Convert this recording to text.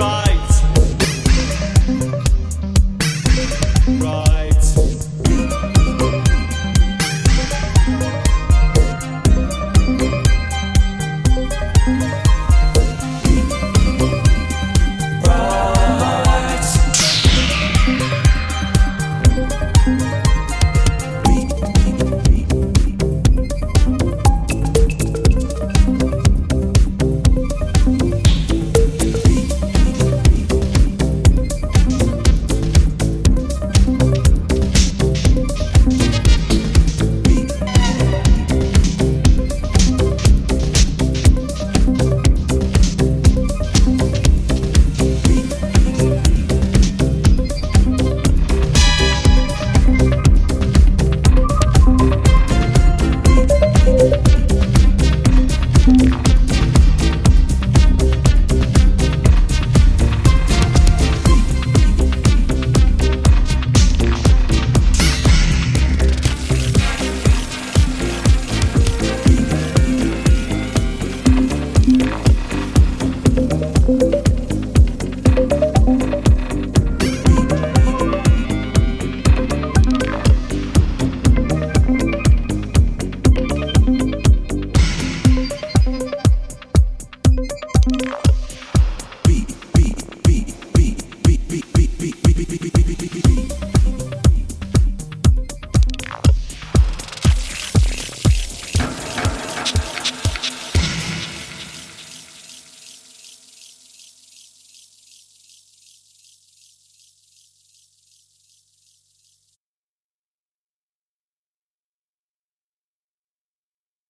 right.